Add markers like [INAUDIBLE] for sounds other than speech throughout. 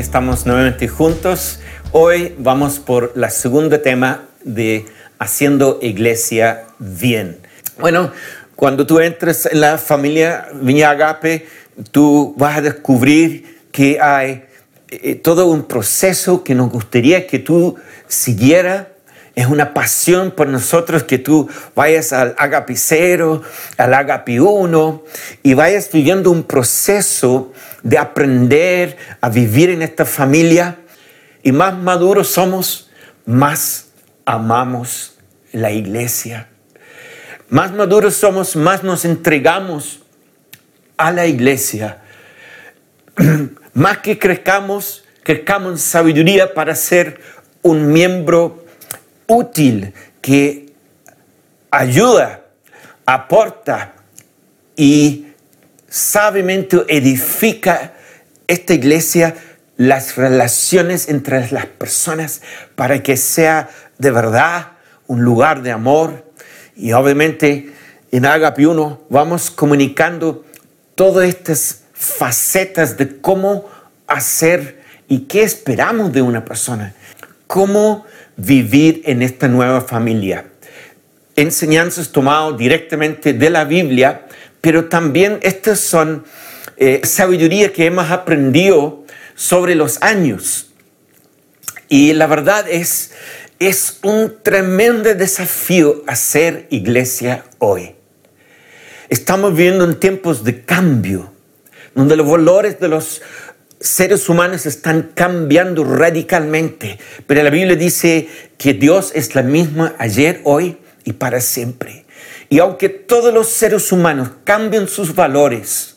estamos nuevamente juntos. Hoy vamos por la segunda tema de haciendo iglesia bien. Bueno, cuando tú entres en la familia Viña Agape, tú vas a descubrir que hay eh, todo un proceso que nos gustaría que tú siguieras es una pasión por nosotros que tú vayas al Agape 0, al Agape 1 y vayas viviendo un proceso de aprender a vivir en esta familia. Y más maduros somos, más amamos la iglesia. Más maduros somos, más nos entregamos a la iglesia. [CLEARS THROAT] más que crezcamos, crezcamos en sabiduría para ser un miembro útil que ayuda, aporta y sabiamente edifica esta iglesia las relaciones entre las personas para que sea de verdad un lugar de amor. Y obviamente en Agape 1 vamos comunicando todas estas facetas de cómo hacer y qué esperamos de una persona. Cómo vivir en esta nueva familia. Enseñanzas tomadas directamente de la Biblia, pero también estas son eh, sabiduría que hemos aprendido sobre los años. Y la verdad es, es un tremendo desafío hacer iglesia hoy. Estamos viviendo en tiempos de cambio, donde los valores de los seres humanos están cambiando radicalmente, pero la Biblia dice que Dios es la misma ayer, hoy y para siempre. Y aunque todos los seres humanos cambien sus valores,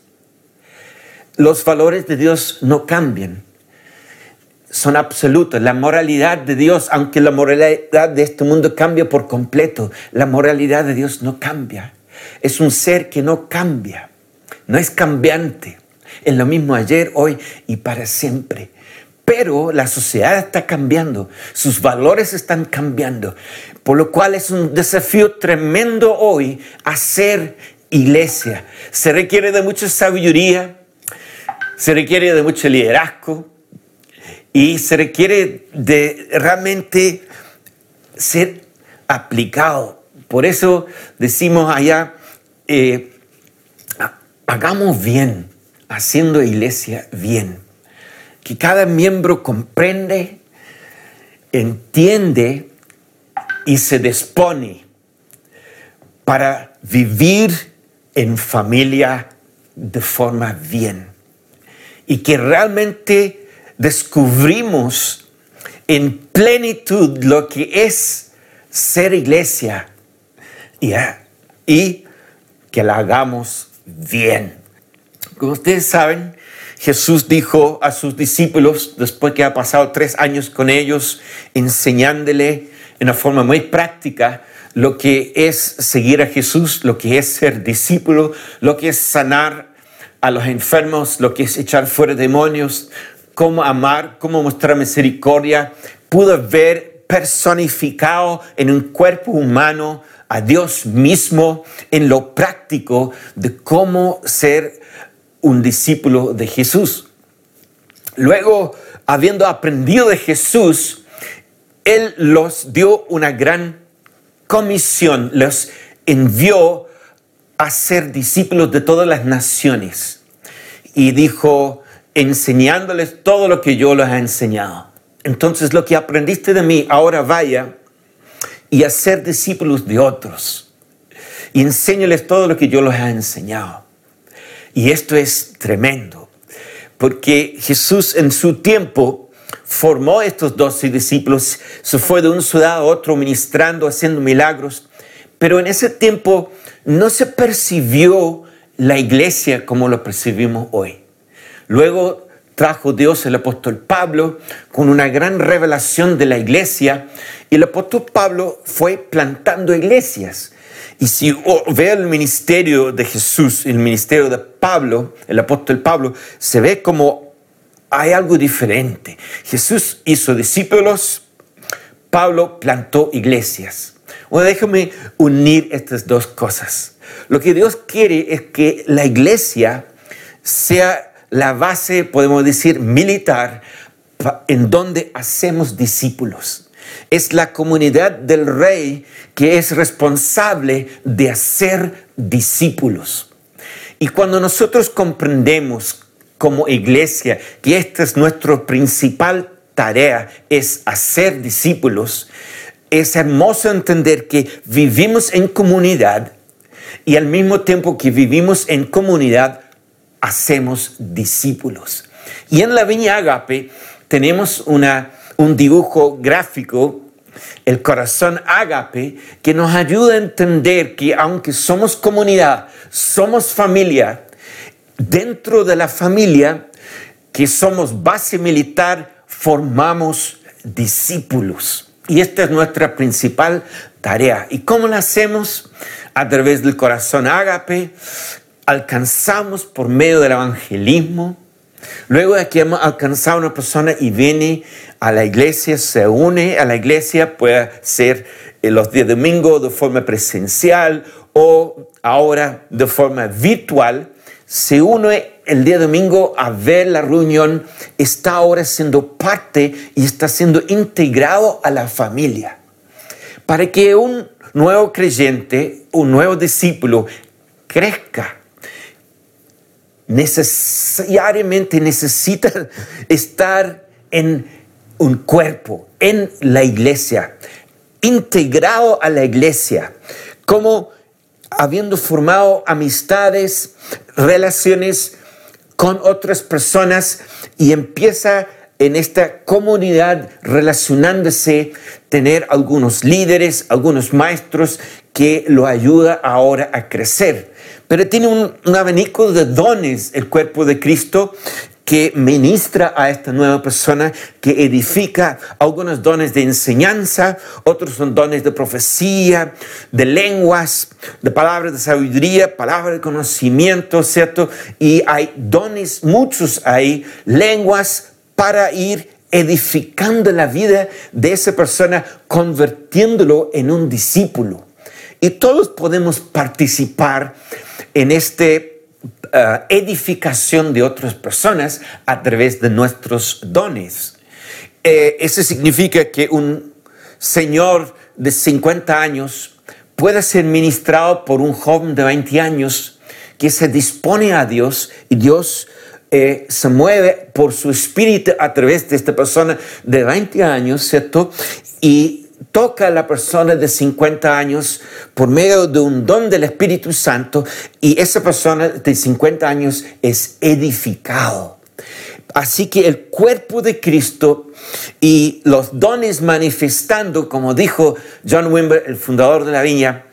los valores de Dios no cambian. Son absolutos. La moralidad de Dios, aunque la moralidad de este mundo cambia por completo, la moralidad de Dios no cambia. Es un ser que no cambia, no es cambiante. Es lo mismo ayer, hoy y para siempre. Pero la sociedad está cambiando, sus valores están cambiando, por lo cual es un desafío tremendo hoy hacer iglesia. Se requiere de mucha sabiduría, se requiere de mucho liderazgo y se requiere de realmente ser aplicado. Por eso decimos allá, eh, hagamos bien haciendo iglesia bien. Que cada miembro comprende, entiende y se dispone para vivir en familia de forma bien. Y que realmente descubrimos en plenitud lo que es ser iglesia y, y que la hagamos bien. Como ustedes saben, Jesús dijo a sus discípulos, después que ha pasado tres años con ellos, enseñándole en una forma muy práctica lo que es seguir a Jesús, lo que es ser discípulo, lo que es sanar a los enfermos, lo que es echar fuera demonios, cómo amar, cómo mostrar misericordia. Pudo ver personificado en un cuerpo humano a Dios mismo en lo práctico de cómo ser un discípulo de Jesús. Luego, habiendo aprendido de Jesús, Él los dio una gran comisión, los envió a ser discípulos de todas las naciones. Y dijo, enseñándoles todo lo que yo les he enseñado. Entonces, lo que aprendiste de mí, ahora vaya y a ser discípulos de otros. Y enséñales todo lo que yo les he enseñado. Y esto es tremendo, porque Jesús en su tiempo formó estos doce discípulos, se fue de un ciudad a otro ministrando, haciendo milagros, pero en ese tiempo no se percibió la iglesia como lo percibimos hoy. Luego trajo Dios el apóstol Pablo con una gran revelación de la iglesia y el apóstol Pablo fue plantando iglesias y si ve el ministerio de Jesús, el ministerio de Pablo, el apóstol Pablo, se ve como hay algo diferente. Jesús hizo discípulos, Pablo plantó iglesias. Bueno, déjame unir estas dos cosas. Lo que Dios quiere es que la iglesia sea la base, podemos decir, militar en donde hacemos discípulos. Es la comunidad del rey que es responsable de hacer discípulos. Y cuando nosotros comprendemos como iglesia que esta es nuestra principal tarea, es hacer discípulos, es hermoso entender que vivimos en comunidad y al mismo tiempo que vivimos en comunidad, hacemos discípulos. Y en la Viña Agape tenemos una, un dibujo gráfico, el corazón Agape, que nos ayuda a entender que aunque somos comunidad, somos familia, dentro de la familia, que somos base militar, formamos discípulos. Y esta es nuestra principal tarea. ¿Y cómo la hacemos? A través del corazón ágape, alcanzamos por medio del evangelismo. Luego de que hemos alcanzado a una persona y viene a la iglesia, se une a la iglesia, puede ser en los días de domingo de forma presencial o ahora de forma virtual, se une el día domingo a ver la reunión, está ahora siendo parte y está siendo integrado a la familia. Para que un nuevo creyente, un nuevo discípulo crezca, necesariamente necesita estar en un cuerpo, en la iglesia, integrado a la iglesia, como habiendo formado amistades, relaciones con otras personas y empieza en esta comunidad relacionándose, tener algunos líderes, algunos maestros que lo ayuda ahora a crecer. Pero tiene un, un abanico de dones el cuerpo de Cristo que ministra a esta nueva persona, que edifica algunos dones de enseñanza, otros son dones de profecía, de lenguas, de palabras de sabiduría, palabras de conocimiento, ¿cierto? Y hay dones, muchos hay, lenguas para ir edificando la vida de esa persona, convirtiéndolo en un discípulo. Y todos podemos participar en este eh, edificación de otras personas a través de nuestros dones. Eh, eso significa que un señor de 50 años puede ser ministrado por un joven de 20 años que se dispone a Dios y Dios eh, se mueve por su espíritu a través de esta persona de 20 años, ¿cierto? Y toca a la persona de 50 años por medio de un don del Espíritu Santo y esa persona de 50 años es edificado. Así que el cuerpo de Cristo y los dones manifestando, como dijo John Wimber, el fundador de la viña,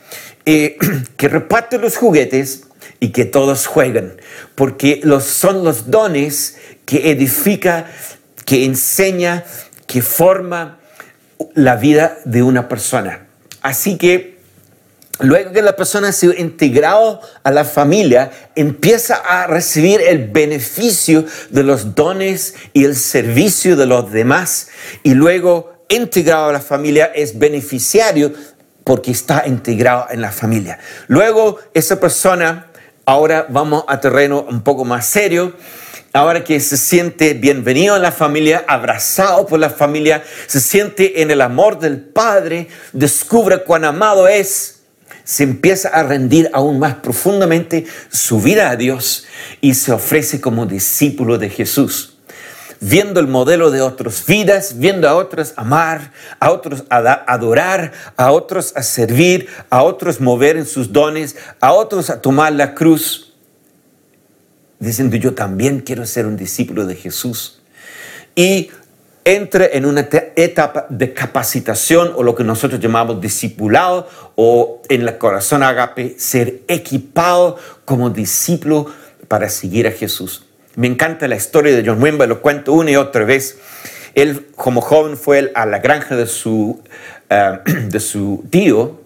eh, [CLEARS THROAT] que reparte los juguetes y que todos jueguen, porque los, son los dones que edifica, que enseña, que forma, la vida de una persona. Así que luego que la persona ha sido integrado a la familia, empieza a recibir el beneficio de los dones y el servicio de los demás. Y luego, integrado a la familia, es beneficiario porque está integrado en la familia. Luego, esa persona, ahora vamos a terreno un poco más serio, ahora que se siente bienvenido en la familia, abrazado por la familia, se siente en el amor del Padre, descubre cuán amado es, se empieza a rendir aún más profundamente su vida a Dios y se ofrece como discípulo de Jesús viendo el modelo de otras vidas, viendo a otros amar, a otros adorar, a otros a servir, a otros mover en sus dones, a otros a tomar la cruz diciendo yo también quiero ser un discípulo de Jesús. Y entre en una etapa de capacitación o lo que nosotros llamamos discipulado o en el corazón agape, ser equipado como discípulo para seguir a Jesús. Me encanta la historia de John Wimber, lo cuento una y otra vez. Él como joven fue a la granja de su, eh, [CLEARS THROAT] de su tío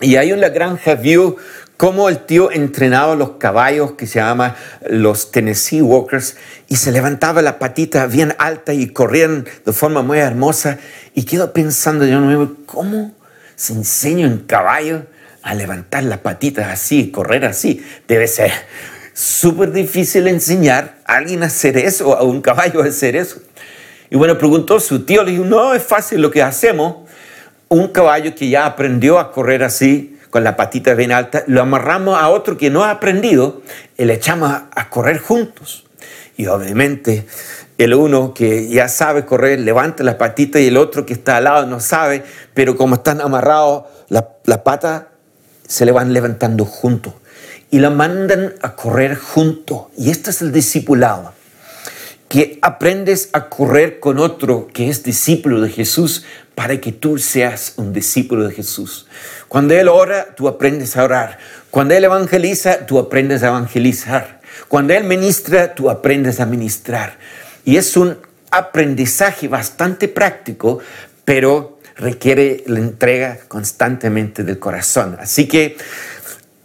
y ahí en la granja vio cómo el tío entrenaba los caballos que se llama los Tennessee Walkers y se levantaba la patita bien alta y corrían de forma muy hermosa y quedo pensando yo nuevo, ¿cómo se enseña un caballo a levantar la patita así correr así? Debe ser súper difícil enseñar a alguien a hacer eso, a un caballo a hacer eso. Y bueno, preguntó su tío, le dijo, no, es fácil lo que hacemos. Un caballo que ya aprendió a correr así, con la patita bien alta, lo amarramos a otro que no ha aprendido y le echamos a, correr juntos. Y obviamente el uno que ya sabe correr levanta la patita y el otro que está al lado no sabe, pero como están amarrados, la, la pata se le van levantando juntos y la mandan a correr juntos. Y este es el discipulado, que aprendes a correr con otro que es discípulo de Jesús para que tú seas un discípulo de Jesús. Cuando Él ora, tú aprendes a orar. Cuando Él evangeliza, tú aprendes a evangelizar. Cuando Él ministra, tú aprendes a ministrar. Y es un aprendizaje bastante práctico, pero requiere la entrega constantemente del corazón. Así que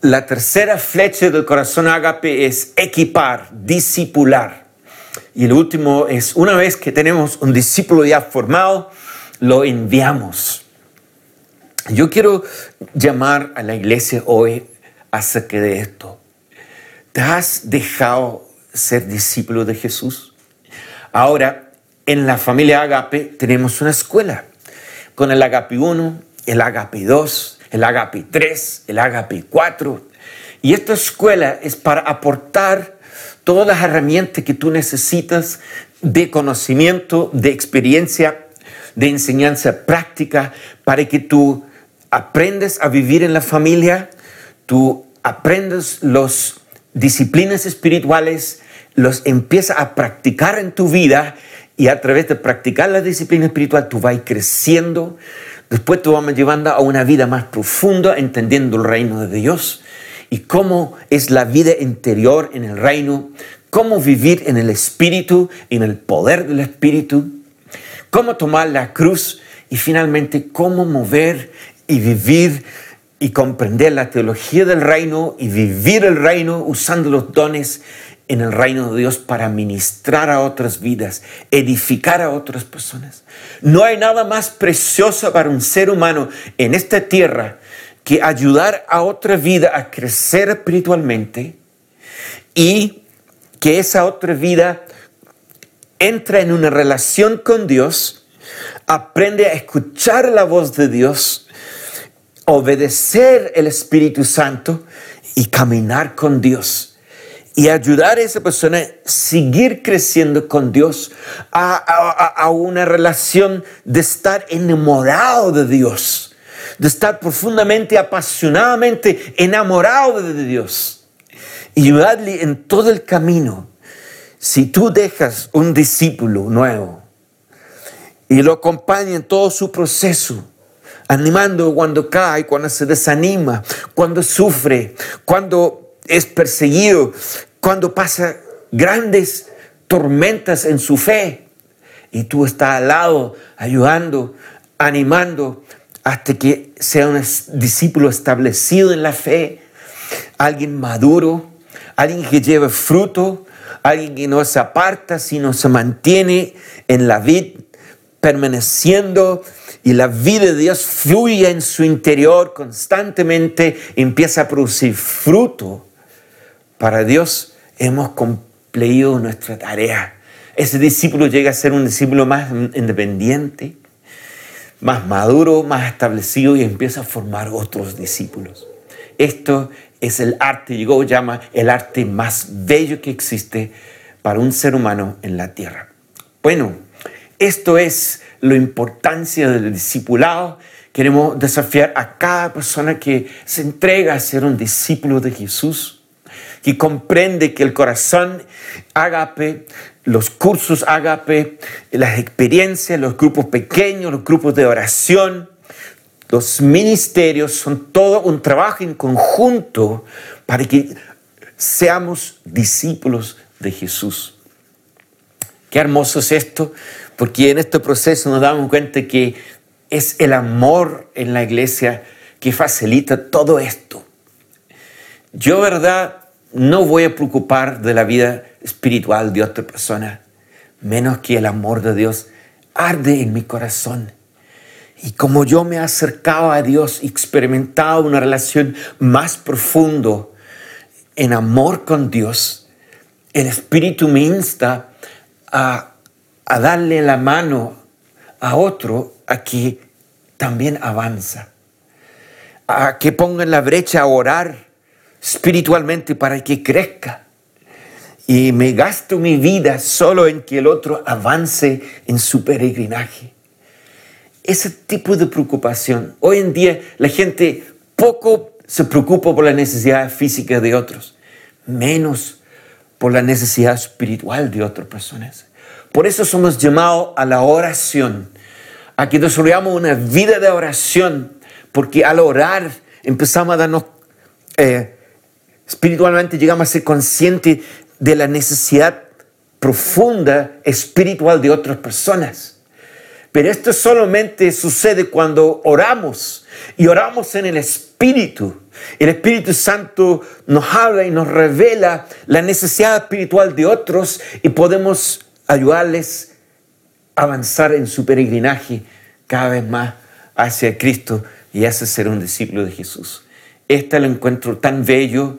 la tercera flecha del corazón ágape es equipar, discipular. Y el último es, una vez que tenemos un discípulo ya formado, lo enviamos. Yo quiero llamar a la iglesia hoy acerca de esto. ¿Te has dejado ser discípulo de Jesús? Ahora, en la familia Agape tenemos una escuela con el Agape 1, el Agape 2, el Agape 3, el Agape 4. Y esta escuela es para aportar todas las herramientas que tú necesitas de conocimiento, de experiencia de enseñanza práctica para que tú aprendas a vivir en la familia, tú aprendes las disciplinas espirituales, los empiezas a practicar en tu vida y a través de practicar la disciplina espiritual tú vas creciendo. Después tú vas llevando a una vida más profunda, entendiendo el reino de Dios y cómo es la vida interior en el reino, cómo vivir en el espíritu, en el poder del espíritu cómo tomar la cruz y finalmente cómo mover y vivir y comprender la teología del reino y vivir el reino usando los dones en el reino de Dios para ministrar a otras vidas, edificar a otras personas. No hay nada más precioso para un ser humano en esta tierra que ayudar a otra vida a crecer espiritualmente y que esa otra vida entra en una relación con Dios, aprende a escuchar la voz de Dios, obedecer el Espíritu Santo y caminar con Dios. Y ayudar a esa persona a seguir creciendo con Dios, a, una relación de estar enamorado de Dios, de estar profundamente, apasionadamente enamorado de Dios. Y ayudarle en todo el camino si tú dejas un discípulo nuevo y lo acompaña en todo su proceso, animando cuando cae, cuando se desanima, cuando sufre, cuando es perseguido, cuando pasa grandes tormentas en su fe, y tú estás al lado, ayudando, animando, hasta que sea un discípulo establecido en la fe, alguien maduro, alguien que lleve fruto, alguien que no se aparta, sino se mantiene en la vida, permaneciendo y la vida de Dios fluye en su interior constantemente, empieza a producir fruto. Para Dios hemos cumplido nuestra tarea. Ese discípulo llega a ser un discípulo más independiente, más maduro, más establecido y empieza a formar otros discípulos. Esto es el arte, llegó llama el arte más bello que existe para un ser humano en la tierra. Bueno, esto es la importancia del discipulado. Queremos desafiar a cada persona que se entrega a ser un discípulo de Jesús, que comprende que el corazón agape, los cursos agape, las experiencias, los grupos pequeños, los grupos de oración, los ministerios son todo un trabajo en conjunto para que seamos discípulos de Jesús. Qué hermoso es esto, porque en este proceso nos damos cuenta que es el amor en la iglesia que facilita todo esto. Yo, verdad, no voy a preocupar de la vida espiritual de otra persona, menos que el amor de Dios arde en mi corazón. Y como yo me he acercado a Dios y experimentado una relación más profundo en amor con Dios, el Espíritu me insta a, a darle la mano a otro a que también avanza, a que ponga en la brecha a orar espiritualmente para que crezca. Y me gasto mi vida solo en que el otro avance en su peregrinaje. Ese tipo de preocupación. Hoy en día la gente poco se preocupa por la necesidad física de otros, menos por la necesidad espiritual de otras personas. Por eso somos llamados a la oración, a que desarrollamos una vida de oración, porque al orar empezamos a darnos, eh, espiritualmente llegamos a ser conscientes de la necesidad profunda espiritual de otras personas. Pero esto solamente sucede cuando oramos y oramos en el Espíritu. El Espíritu Santo nos habla y nos revela la necesidad espiritual de otros y podemos ayudarles a avanzar en su peregrinaje cada vez más hacia Cristo y hacia ser un discípulo de Jesús. Este lo encuentro tan bello,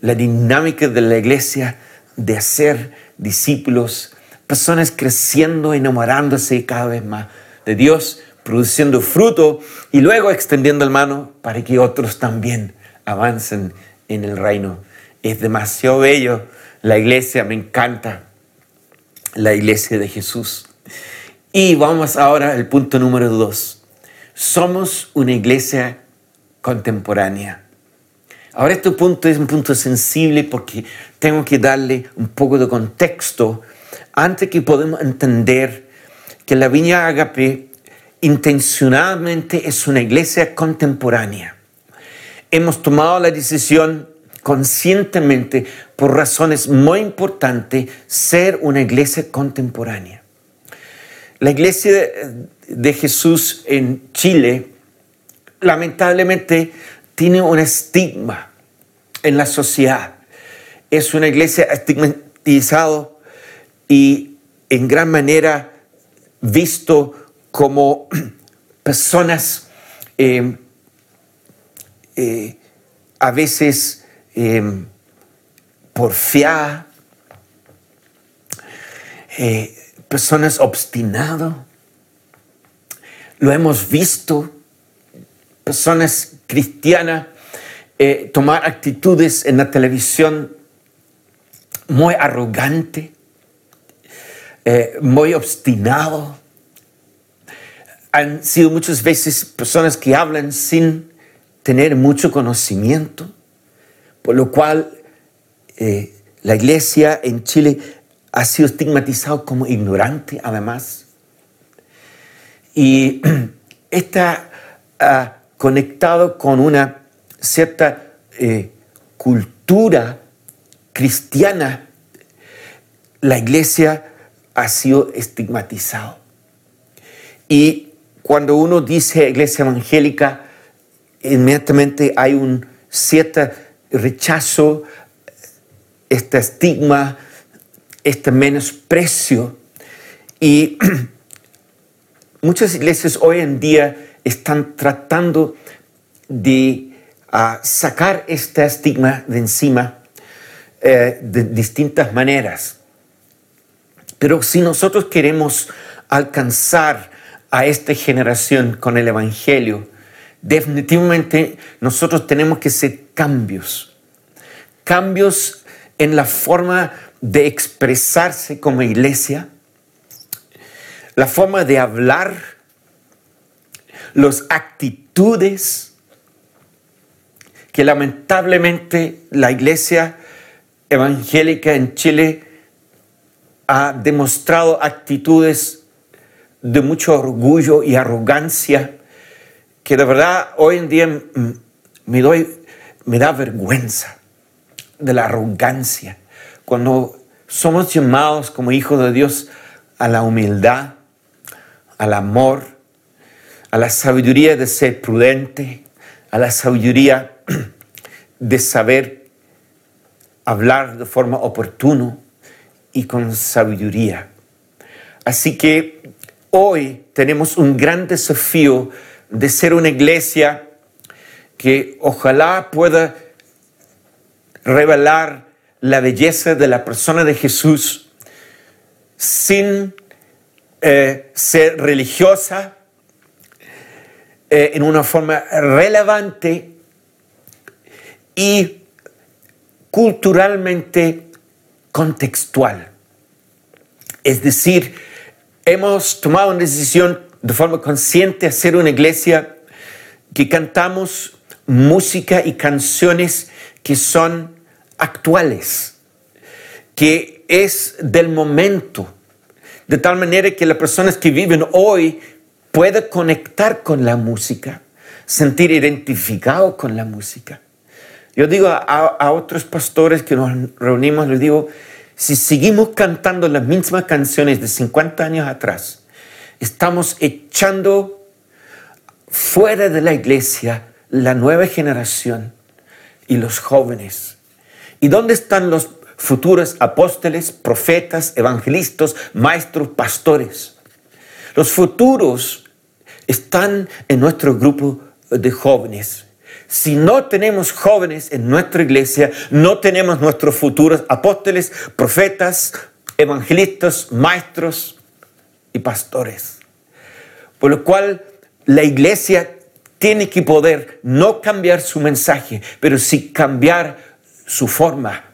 la dinámica de la iglesia de hacer discípulos, personas creciendo, enamorándose cada vez más de Dios, produciendo fruto y luego extendiendo la mano para que otros también avancen en el reino. Es demasiado bello la iglesia, me encanta la iglesia de Jesús. Y vamos ahora al punto número dos. Somos una iglesia contemporánea. Ahora este punto es un punto sensible porque tengo que darle un poco de contexto antes que podamos entender que la Viña Agape intencionalmente es una iglesia contemporánea. Hemos tomado la decisión conscientemente, por razones muy importantes, ser una iglesia contemporánea. La iglesia de Jesús en Chile, lamentablemente, tiene un estigma en la sociedad. Es una iglesia estigmatizada y en gran manera visto como [CLEARS THROAT] personas eh, eh, a veces eh, porfiadas, personas obstinadas. Lo hemos visto personas cristianas eh, tomar actitudes en la televisión muy arrogante, eh, muy obstinado. Han sido muchas veces personas que hablan sin tener mucho conocimiento, por lo cual eh, la iglesia en Chile ha sido estigmatizado como ignorante además. Y [CLEARS THROAT] está ah, conectado con una cierta eh, cultura cristiana. La iglesia ha sido estigmatizado. Y cuando uno dice iglesia evangélica, inmediatamente hay un cierto rechazo, este estigma, este menosprecio. Y [CLEARS THROAT] muchas iglesias hoy en día están tratando de ah, sacar este estigma de encima eh, de distintas maneras. Pero si nosotros queremos alcanzar a esta generación con el Evangelio, definitivamente nosotros tenemos que hacer cambios. Cambios en la forma de expresarse como iglesia, la forma de hablar, las actitudes que lamentablemente la iglesia evangélica en Chile ha demostrado actitudes de mucho orgullo y arrogancia que de verdad hoy en día me, me da vergüenza de la arrogancia. Cuando somos llamados como hijos de Dios a la humildad, al amor, a la sabiduría de ser prudente, a la sabiduría [CLEARS THROAT] de saber hablar de forma oportuna y con sabiduría. Así que hoy tenemos un gran desafío de ser una iglesia que ojalá pueda revelar la belleza de la persona de Jesús sin eh, ser religiosa eh, en una forma relevante y culturalmente contextual. Es decir, hemos tomado una decisión de forma consciente de hacer una iglesia que cantamos música y canciones que son actuales, que es del momento, de tal manera que las personas que viven hoy puedan conectar con la música, sentir identificado con la música. Yo digo a, a otros pastores que nos reunimos, les digo, si seguimos cantando las mismas canciones de 50 años atrás, estamos echando fuera de la iglesia la nueva generación y los jóvenes. ¿Y dónde están los futuros apóstoles, profetas, evangelistas, maestros, pastores? Los futuros están en nuestro grupo de jóvenes. Si no tenemos jóvenes en nuestra iglesia, no tenemos nuestros futuros apóstoles, profetas, evangelistas, maestros y pastores. Por lo cual la iglesia tiene que poder no cambiar su mensaje, pero sí cambiar su forma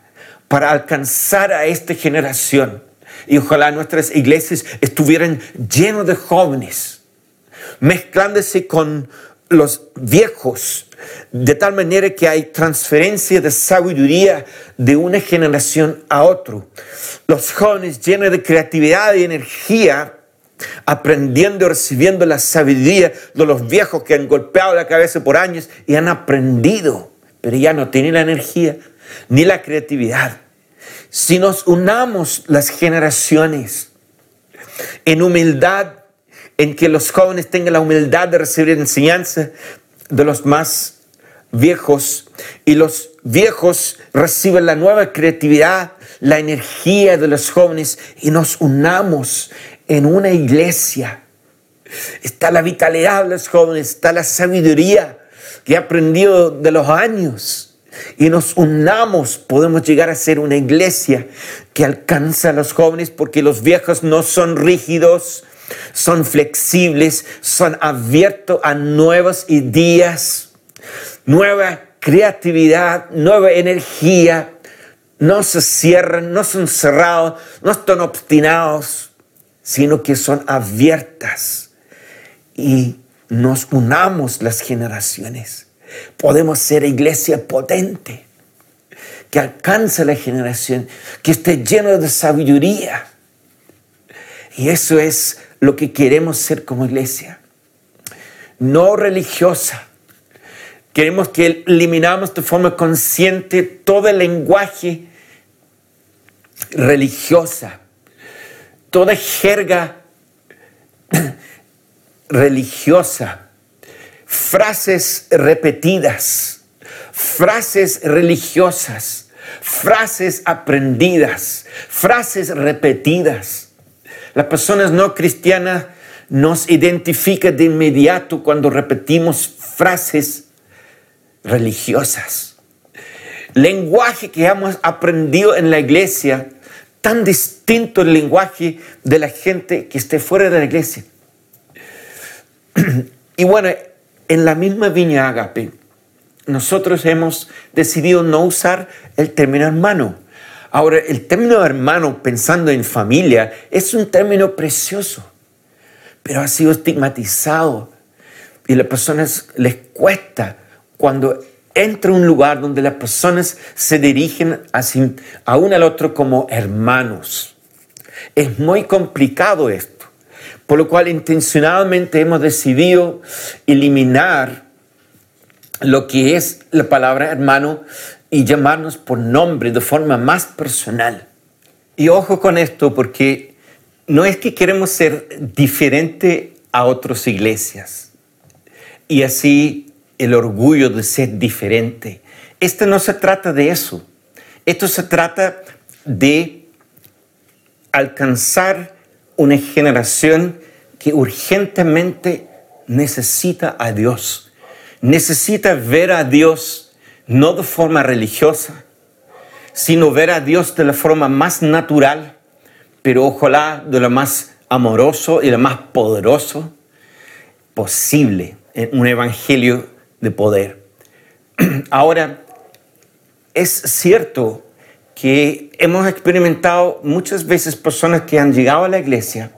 para alcanzar a esta generación. Y ojalá nuestras iglesias estuvieran llenas de jóvenes, mezclándose con los viejos, de tal manera que hay transferencia de sabiduría de una generación a otro. Los jóvenes llenos de creatividad y energía aprendiendo y recibiendo la sabiduría de los viejos que han golpeado la cabeza por años y han aprendido, pero ya no tienen la energía ni la creatividad. Si nos unamos las generaciones en humildad, en que los jóvenes tengan la humildad de recibir enseñanza de los más viejos y los viejos reciben la nueva creatividad, la energía de los jóvenes y nos unamos en una iglesia. Está la vitalidad de los jóvenes, está la sabiduría que he aprendido de los años. Y nos unamos, podemos llegar a ser una iglesia que alcanza a los jóvenes porque los viejos no son rígidos, son flexibles, son abiertos a nuevas ideas, nueva creatividad, nueva energía. No se cierran, no son cerrados, no están obstinados sino que son abiertas y nos unamos las generaciones. Podemos ser iglesia potente, que alcance la generación, que esté lleno de sabiduría. Y eso es lo que queremos ser como iglesia. No religiosa. Queremos que eliminamos de forma consciente todo el lenguaje religiosa toda jerga [CLEARS THROAT] religiosa, frases repetidas, frases religiosas, frases aprendidas, frases repetidas. Las personas no cristianas nos identifican de inmediato cuando repetimos frases religiosas. Lenguaje que hemos aprendido en la iglesia tan distinto el lenguaje de la gente que esté fuera de la iglesia. [CLEARS THROAT] Y bueno, en la misma viña Agape, nosotros hemos decidido no usar el término hermano. Ahora, el término hermano, pensando en familia, es un término precioso, pero ha sido estigmatizado y a las personas les cuesta cuando entra un lugar donde las personas se dirigen a uno al otro como hermanos. Es muy complicado esto, por lo cual intencionalmente hemos decidido eliminar lo que es la palabra hermano y llamarnos por nombre de forma más personal. Y ojo con esto porque no es que queremos ser diferente a otras iglesias y así el orgullo de ser diferente. Esto no se trata de eso. Esto se trata de alcanzar una generación que urgentemente necesita a Dios. Necesita ver a Dios no de forma religiosa, sino ver a Dios de la forma más natural, pero ojalá de la más amoroso y lo más poderoso posible en un evangelio de poder. [CLEARS THROAT] Ahora, es cierto que hemos experimentado muchas veces personas que han llegado a la iglesia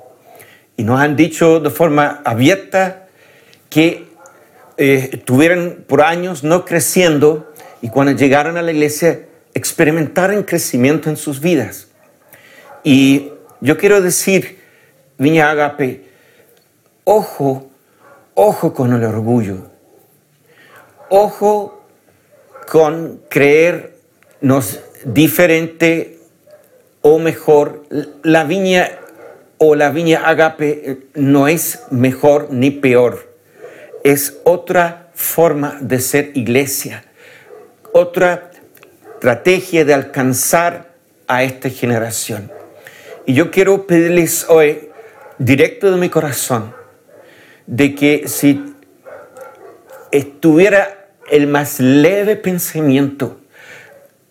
y nos han dicho de forma abierta que eh, tuvieron por años no creciendo y cuando llegaron a la iglesia experimentaron crecimiento en sus vidas. Y yo quiero decir, Viña Agape, ojo, ojo con el orgullo, ojo con creernos diferente o mejor. La viña o la viña agape no es mejor ni peor. Es otra forma de ser iglesia, otra estrategia de alcanzar a esta generación. Y yo quiero pedirles hoy, directo de mi corazón, de que si estuviera el más leve pensamiento,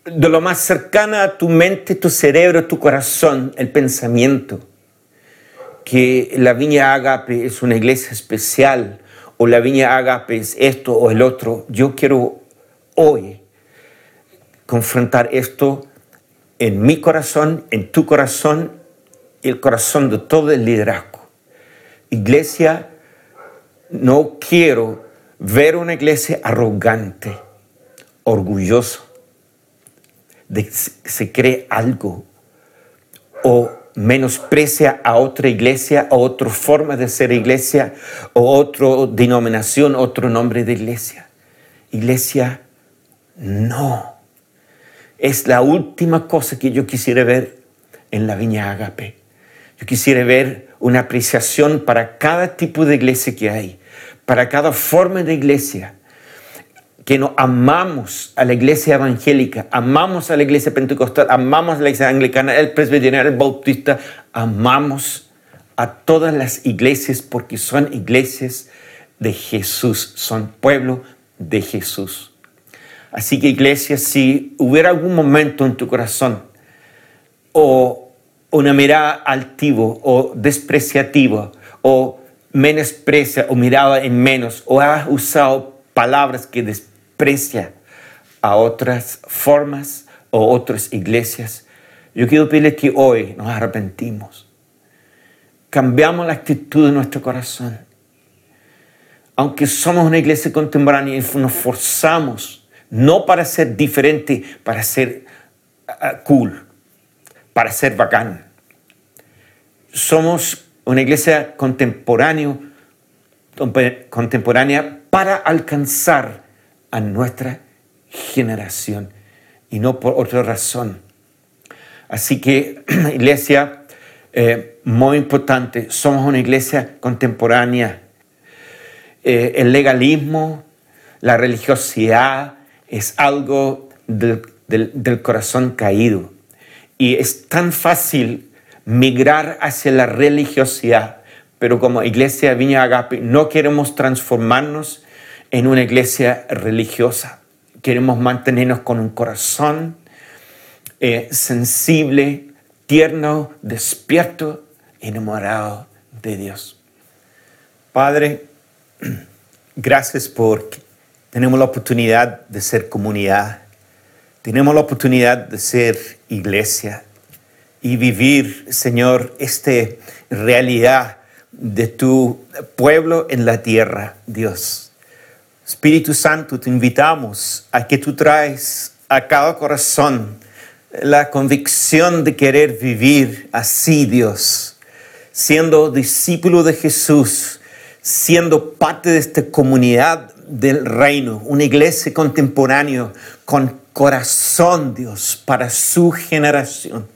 de lo más cercana a tu mente, tu cerebro, tu corazón, el pensamiento, que la Viña Agape es una iglesia especial o la Viña Agape es esto o el otro, yo quiero hoy confrontar esto en mi corazón, en tu corazón y el corazón de todo el liderazgo. Iglesia, no quiero ver una iglesia arrogante, orgulloso, de que se cree algo o menosprecia a otra iglesia o otra forma de ser iglesia o otra denominación, otro nombre de iglesia. Iglesia, no. Es la última cosa que yo quisiera ver en la viña Agape. Yo quisiera ver una apreciación para cada tipo de iglesia que hay, para cada forma de iglesia que nos amamos a la iglesia evangélica, amamos a la iglesia pentecostal, amamos a la iglesia anglicana, el presbiteriano, el bautista, amamos a todas las iglesias porque son iglesias de Jesús, son pueblo de Jesús. Así que iglesia, si hubiera algún momento en tu corazón o una mirada altivo o despreciativa o menosprecia o mirada en menos o has usado palabras que desprecian, a otras formas o otras iglesias, yo quiero pedirle que hoy nos arrepentimos. Cambiamos la actitud de nuestro corazón. Aunque somos una iglesia contemporánea y nos forzamos, no para ser diferente, para ser uh, cool, para ser bacán. Somos una iglesia contemporánea, contemporánea para alcanzar a nuestra generación y no por otra razón. Así que, [CLEARS THROAT] iglesia, eh, muy importante, somos una iglesia contemporánea. Eh, el legalismo, la religiosidad es algo del, del corazón caído. Y es tan fácil migrar hacia la religiosidad, pero como iglesia Viña Agape no queremos transformarnos en una iglesia religiosa. Queremos mantenernos con un corazón eh, sensible, tierno, despierto, enamorado de Dios. Padre, [CLEARS THROAT] gracias porque tenemos la oportunidad de ser comunidad, tenemos la oportunidad de ser iglesia y vivir, Señor, esta realidad de tu pueblo en la tierra, Dios. Espíritu Santo, te invitamos a que tú traes a cada corazón la convicción de querer vivir así, Dios, siendo discípulo de Jesús, siendo parte de esta comunidad del reino, una iglesia contemporánea con corazón, Dios, para su generación.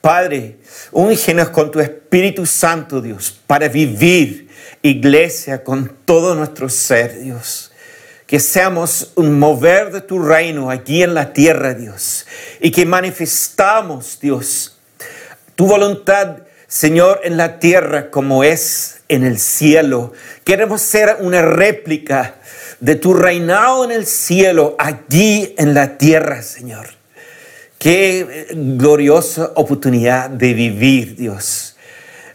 Padre, úngenos con tu Espíritu Santo, Dios, para vivir iglesia con todo nuestro ser, Dios que seamos un mover de tu reino aquí en la tierra, Dios, y que manifestamos, Dios, tu voluntad, Señor, en la tierra como es en el cielo. Queremos ser una réplica de tu reinado en el cielo, aquí en la tierra, Señor. Qué gloriosa oportunidad de vivir, Dios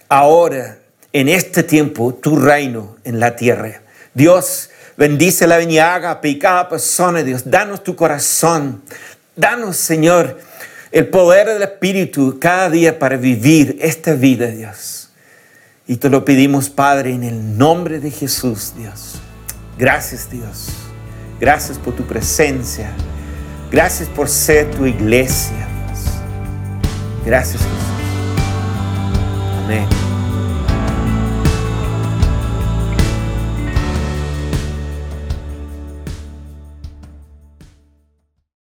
ahora, en este tiempo, tu reino en la tierra. Dios, bendice la viñaga cada persona, Dios. Danos tu corazón. Danos, Señor, el poder del Espíritu cada día para vivir esta vida, Dios. Y te lo pedimos, Padre, en el nombre de Jesús, Dios. Gracias, Dios. Gracias por tu presencia. Gracias por ser tu iglesia. Gracias, Jesús. Amén.